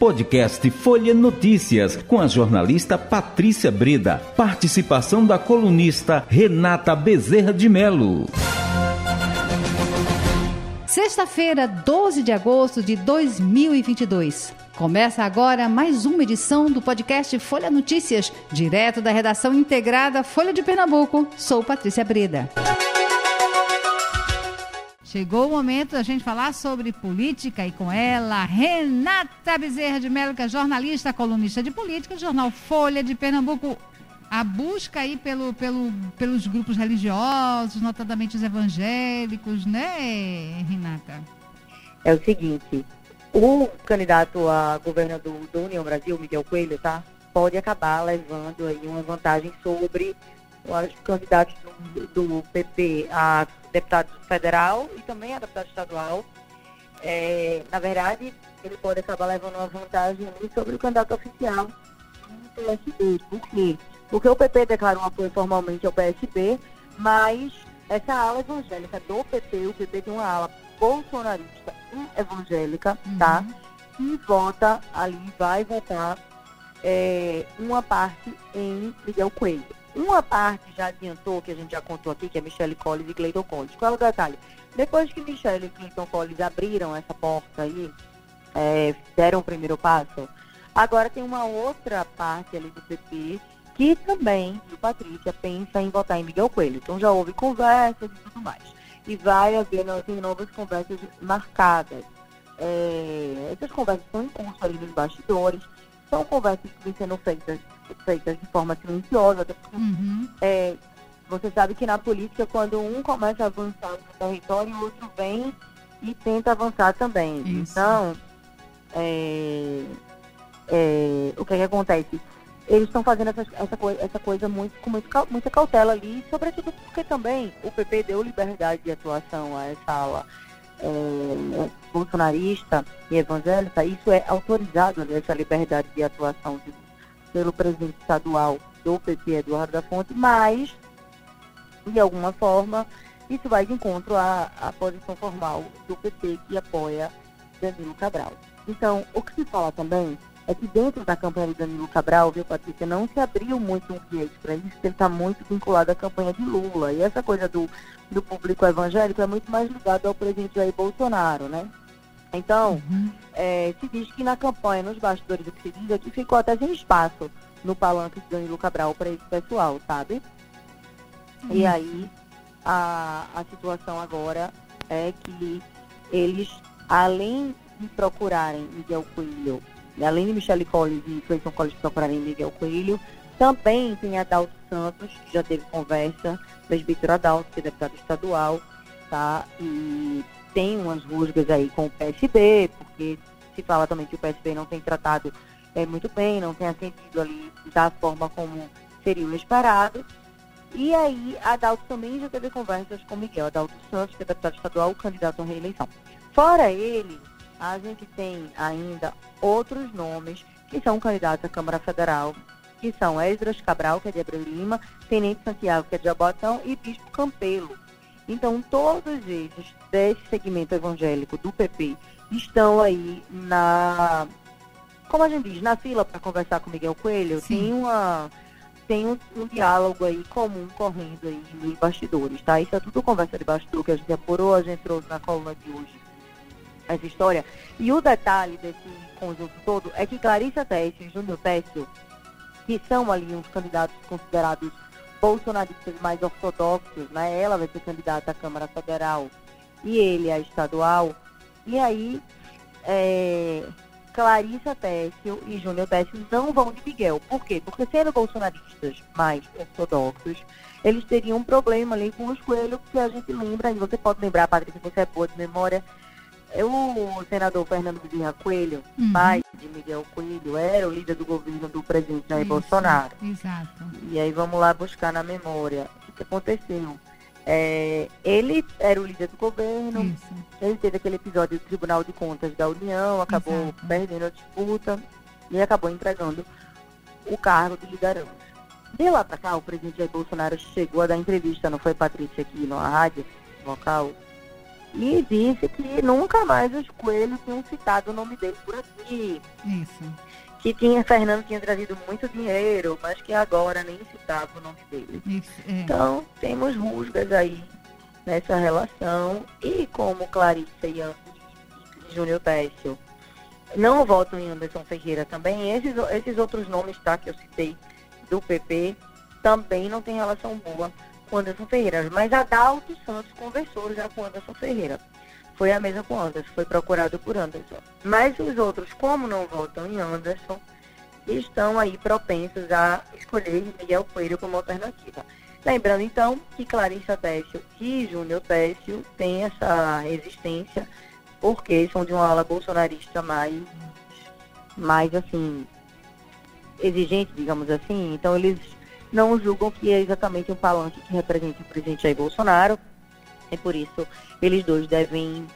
Podcast Folha Notícias, com a jornalista Patrícia Breda. Participação da colunista Renata Bezerra de Melo. Sexta-feira, 12 de agosto de 2022. Começa agora mais uma edição do podcast Folha Notícias, direto da redação integrada Folha de Pernambuco. Sou Patrícia Breda. Chegou o momento da gente falar sobre política e com ela, Renata Bezerra de Mello, que é jornalista, colunista de política, jornal Folha de Pernambuco. A busca aí pelo, pelo, pelos grupos religiosos, notadamente os evangélicos, né, Renata? É o seguinte, o candidato a governador do União Brasil, Miguel Coelho, tá? Pode acabar levando aí uma vantagem sobre os candidatos do, do PP a deputado federal e também a deputado estadual. É, na verdade, ele pode acabar levando uma vantagem sobre o candidato oficial do PSB. Por quê? Porque o PP declarou apoio formalmente ao PSB, mas essa ala evangélica do PP, o PP tem uma ala bolsonarista e evangélica, uhum. tá? E vota ali, vai votar é, uma parte em Miguel Coelho. Uma parte já adiantou, que a gente já contou aqui, que é Michelle Collins e Clayton Collins. Qual é o detalhe? Depois que Michelle e Clayton Collins abriram essa porta aí, é, deram o primeiro passo, agora tem uma outra parte ali do PP que também, o Patrícia, pensa em votar em Miguel Coelho. Então já houve conversas e tudo mais. E vai haver novas conversas marcadas. É, essas conversas estão em curso ali nos bastidores. São conversas que vêm sendo feitas feitas de forma silenciosa. Uhum. É, você sabe que na política, quando um começa a avançar no território, o outro vem e tenta avançar também. Isso. Então, é, é, o que, é que acontece? Eles estão fazendo essa, essa, coisa, essa coisa muito, com muito, muita cautela ali, sobretudo porque também o PP deu liberdade de atuação a essa ala é, bolsonarista e evangélica. Isso é autorizado, né, essa liberdade de atuação de pelo presidente estadual do PT, Eduardo da Fonte, mas, de alguma forma, isso vai de encontro à, à posição formal do PT que apoia Danilo Cabral. Então, o que se fala também é que dentro da campanha de Danilo Cabral, viu, Patrícia, não se abriu muito um viés para isso, porque ele está muito vinculado à campanha de Lula. E essa coisa do, do público evangélico é muito mais ligado ao presidente Jair Bolsonaro, né? Então, uhum. é, se diz que na campanha, nos bastidores, o que se diz é que ficou até sem espaço no palanque de Danilo Cabral para esse pessoal, sabe? Uhum. E aí, a, a situação agora é que eles, além de procurarem Miguel Coelho, além de Michele Collins e Cleiton Collins procurarem Miguel Coelho, também tem Adalto Santos, que já teve conversa, presbítero Adalto, que é deputado estadual, tá? E tem umas rusgas aí com o PSB, porque se fala também que o PSB não tem tratado é, muito bem, não tem atendido ali da forma como seria o esperado. E aí, Adalto também já teve conversas com Miguel Adalto Santos, que é deputado estadual, candidato à reeleição. Fora ele, a gente tem ainda outros nomes que são candidatos à Câmara Federal, que são Esdras Cabral, que é de Abreu Lima, Tenente Santiago, que é de Jabotão, e Bispo Campelo, então, todos esses desse segmento evangélico do PP estão aí na, como a gente diz, na fila para conversar com Miguel Coelho. Sim. Tem uma tem um, um, diálogo aí comum correndo aí nos bastidores, tá? Isso é tudo conversa de bastidor que a gente apurou, a gente trouxe na coluna de hoje essa história. E o detalhe desse conjunto todo é que Clarissa Teste e Júnior Teste, que são ali uns candidatos considerados bolsonaristas mais ortodoxos, né? Ela vai ser candidata à Câmara Federal e ele à estadual. E aí, é, Clarissa Tessio e Júnior Tessio não vão de Miguel. Por quê? Porque sendo bolsonaristas mais ortodoxos, eles teriam um problema ali com os coelhos, que a gente lembra, e você pode lembrar, Patrícia, você é boa de memória, o senador Fernando Bezerra Coelho, uhum. pai de Miguel Coelho, era o líder do governo do presidente Jair Isso, Bolsonaro. Exato. E aí vamos lá buscar na memória o que aconteceu. É, ele era o líder do governo, Isso. ele teve aquele episódio do Tribunal de Contas da União, acabou Exato. perdendo a disputa e acabou entregando o cargo de liderança. De lá para cá, o presidente Jair Bolsonaro chegou a dar entrevista, não foi, Patrícia, aqui na rádio local, e disse que nunca mais os coelhos tinham citado o nome dele por aqui. Isso. Que tinha, Fernando tinha trazido muito dinheiro, mas que agora nem citava o nome dele. Isso, é. Então, temos rusgas aí nessa relação. E como Clarice e Júnior Técio não votam em Anderson Ferreira também, esses, esses outros nomes tá, que eu citei do PP também não tem relação boa com Anderson Ferreira. Mas Adalto Santos conversou já com Anderson Ferreira. Foi a mesma com Anderson, foi procurado por Anderson. Mas os outros, como não votam em Anderson, estão aí propensos a escolher Miguel Coelho como alternativa. Lembrando então que Clarissa Técio e Júnior Técio têm essa resistência porque são de uma ala bolsonarista mais, mais assim, exigente, digamos assim. Então eles não julgam que é exatamente um palanque que representa o presidente Jair Bolsonaro. E por isso eles dois devem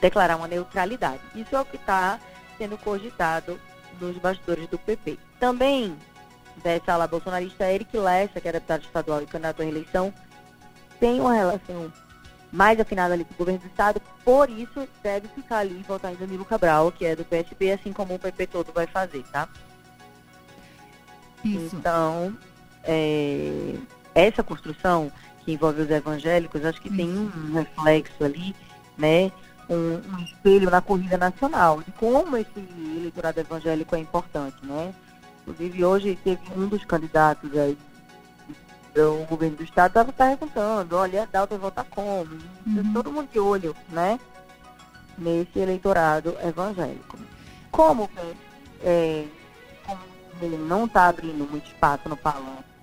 declarar uma neutralidade. Isso é o que está sendo cogitado nos bastidores do PP. Também dessa ala bolsonarista, Eric Lessa, que é deputado estadual e candidato à reeleição, tem uma relação mais afinada ali com o governo do estado, por isso deve ficar ali e votar em Danilo Cabral, que é do PSB, assim como o PP todo vai fazer, tá? Isso. Então, é, essa construção que envolve os evangélicos, acho que tem um reflexo ali, né? Um, um, espelho na corrida nacional de como esse eleitorado evangélico é importante, né? Inclusive hoje teve um dos candidatos aí do governo do estado estava perguntando, olha, a vai votar como? Uhum. Todo mundo de olho, né? Nesse eleitorado evangélico. Como, é, como ele não está abrindo muito espaço no palanque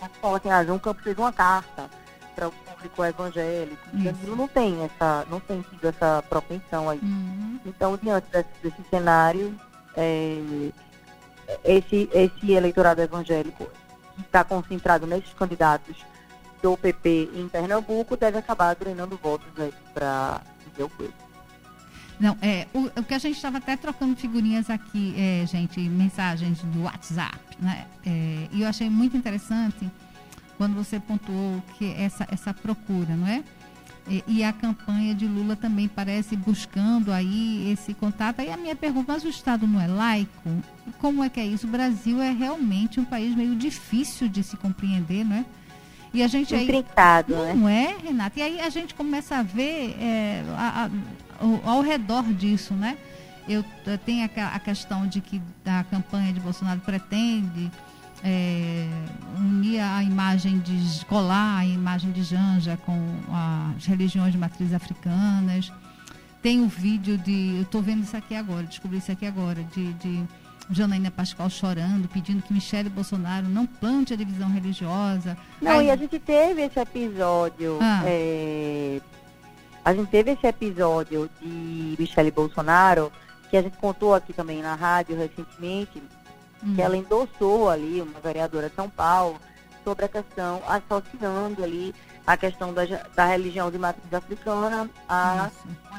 a escola tem razão, o campo fez uma carta para o público evangélico. Danilo não tem essa, não tem tido essa propensão aí. Uhum. Então, diante desse, desse cenário, é, esse, esse eleitorado evangélico que está concentrado nesses candidatos do PP em Pernambuco deve acabar drenando votos para o Coelho. Não, é, o, o, que a gente estava até trocando figurinhas aqui, é, gente, mensagens do WhatsApp, né? É, e eu achei muito interessante quando você pontuou que essa, essa procura, não é? E, e, a campanha de Lula também parece buscando aí esse contato. Aí a minha pergunta, mas o Estado não é laico? Como é que é isso? O Brasil é realmente um país meio difícil de se compreender, não é? E a gente aí, Intrincado, né? Não é, Renata? E aí a gente começa a ver é, a, a, ao redor disso, né? Eu, eu tenho a, a, questão de que a campanha de Bolsonaro pretende é, unir a imagem de colar a imagem de Janja com as religiões de matriz africanas. Tem o um vídeo de. Eu estou vendo isso aqui agora, descobri isso aqui agora, de, de Janaína Pascoal chorando, pedindo que Michele Bolsonaro não plante a divisão religiosa. Não, Aí... e a gente teve esse episódio. Ah. É a gente teve esse episódio de Michele Bolsonaro, que a gente contou aqui também na rádio recentemente, hum. que ela endossou ali, uma vereadora de São Paulo, sobre a questão, associando ali a questão da, da religião de matriz africana a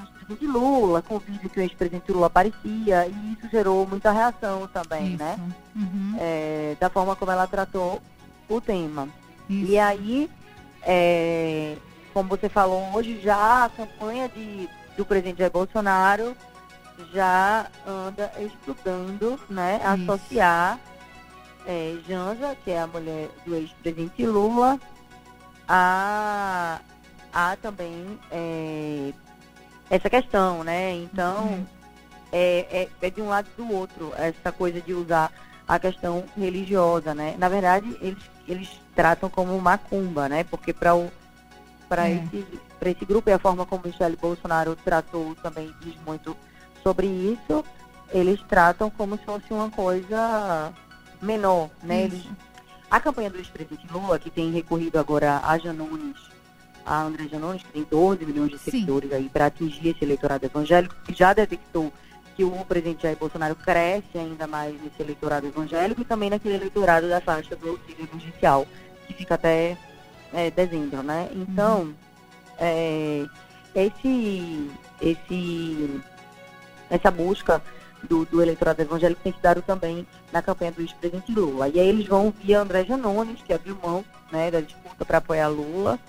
ex-presidente Lula, com o vídeo que o ex-presidente Lula aparecia, e isso gerou muita reação também, isso. né? Uhum. É, da forma como ela tratou o tema. Isso. E aí, é, como você falou hoje, já a campanha de, do presidente Jair Bolsonaro já anda estudando, né, Isso. associar é, Janja, que é a mulher do ex-presidente Lula, a, a também é, essa questão, né? Então, uhum. é, é, é de um lado e do outro, essa coisa de usar a questão religiosa, né? Na verdade, eles, eles tratam como macumba, né? Porque para o para é. esse, esse grupo e a forma como Michele Bolsonaro tratou também diz muito sobre isso. Eles tratam como se fosse uma coisa menor, né? Eles, a campanha do ex-presidente Lula, que tem recorrido agora a Janones, a André Janones, que tem 12 milhões de seguidores Sim. aí para atingir esse eleitorado evangélico, que já detectou que o presidente Jair Bolsonaro cresce ainda mais nesse eleitorado evangélico e também naquele eleitorado da faixa do auxílio emergencial, que fica até é, dezembro, né? Então, uhum. é, esse, esse, essa busca do, do, eleitorado evangélico tem se dado também na campanha do ex-presidente Lula. E aí eles vão via André Janones, que abriu mão né, da disputa para apoiar Lula,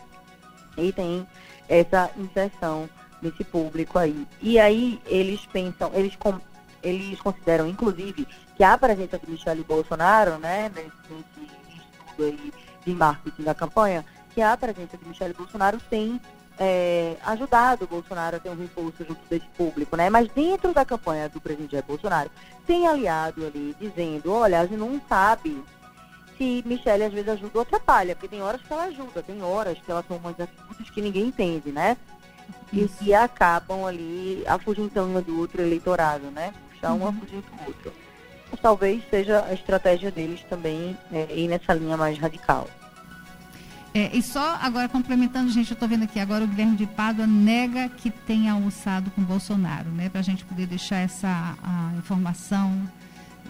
e tem essa inserção nesse público aí. E aí eles pensam, eles, com, eles consideram, inclusive, que a presença de Michele Bolsonaro, né, nesse, nesse estudo aí de marketing da campanha, que a presença de Michele Bolsonaro tem é, ajudado o Bolsonaro a ter um reforço junto desse público, né? Mas dentro da campanha do presidente Jair Bolsonaro, tem aliado ali dizendo, olha, a gente não sabe se Michelle às vezes ajuda ou atrapalha, porque tem horas que ela ajuda, tem horas que ela toma umas atitudes que ninguém entende, né? E que acabam ali afugentando do outro eleitorado, né? Puxar um uhum. afugenta o outro. Mas talvez seja a estratégia deles também é, ir nessa linha mais radical. É, e só agora complementando, gente, eu estou vendo aqui agora o Guilherme de Pádua nega que tenha almoçado com Bolsonaro, né? Para a gente poder deixar essa informação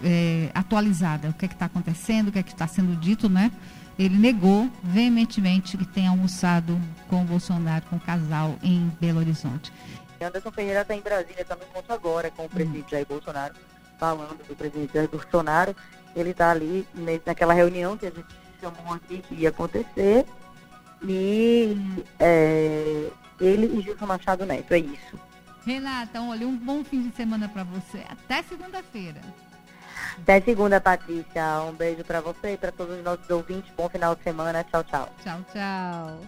é, atualizada, o que é está acontecendo, o que é que está sendo dito, né? Ele negou veementemente que tenha almoçado com Bolsonaro, com o casal em Belo Horizonte. Anderson Ferreira está em Brasília, também encontro agora com o presidente hum. Jair Bolsonaro, falando do presidente Jair Bolsonaro. Ele está ali naquela reunião que a gente chamou aqui que ia acontecer. E é, ele e Gilson Machado Neto, é isso. Renata, olha, um bom fim de semana para você. Até segunda-feira. Até segunda, Patrícia. Um beijo para você e para todos os nossos ouvintes. Bom final de semana. Tchau, tchau. Tchau, tchau.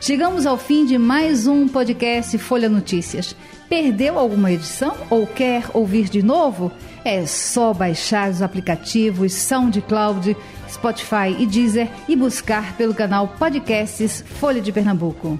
Chegamos ao fim de mais um podcast Folha Notícias. Perdeu alguma edição ou quer ouvir de novo? É só baixar os aplicativos SoundCloud, Spotify e Deezer e buscar pelo canal Podcasts Folha de Pernambuco.